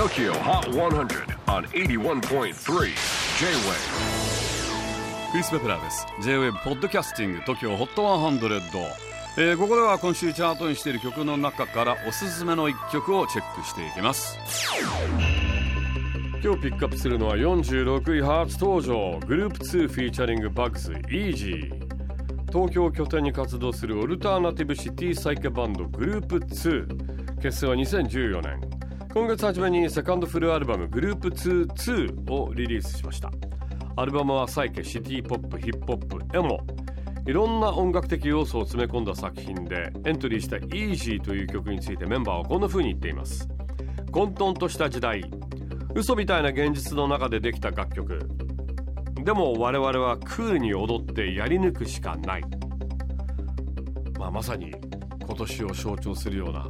TOKYO HOT 100 on 81.3 J-WAVE クリス・ベプラーです。J-WAVE ポッドキャスティング TOKYO HOT 100、えー、ここでは今週チャートにしている曲の中からおすすめの一曲をチェックしていきます。今日ピックアップするのは46位初登場グループ2フィーチャリングバッグズ Easy 東京を拠点に活動するオルターナティブシティサイケバンドグループ2結成は2014年今月初めにセカンドフルアルバムグループ22をリリースしました。アルバムはサイケシティポップヒップホップエモいろんな音楽的要素を詰め込んだ作品でエントリーした Easy という曲についてメンバーはこんな風に言っています。混沌とした時代。嘘みたいな現実の中でできた楽曲。でも我々はクールに踊ってやり抜くしかない、まあ、まさに今年を象徴するような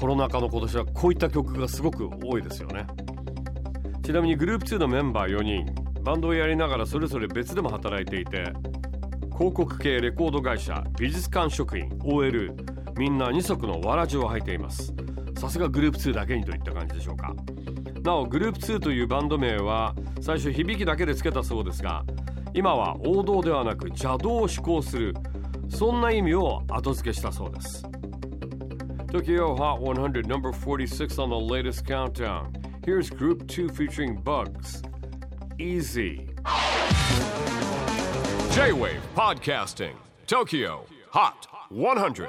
コロナ禍の今年はこういった曲がすごく多いですよね。ちなみにグループ2のメンバー4人バンドをやりながらそれぞれ別でも働いていて広告系レコード会社美術館職員 OL みんな二足のわらじを履いています。さすがグループ2だけにといった感じでしょうか。なおグループ2というバンド名は最初響きだけでつけたそうですが今は王道ではなく邪道を志向するそんな意味を後付けしたそうです。Tokyo Hot 100 number 46 on the latest countdown. Here's Group 2 featuring Bugs. Easy. J-Wave Podcasting Tokyo Hot 100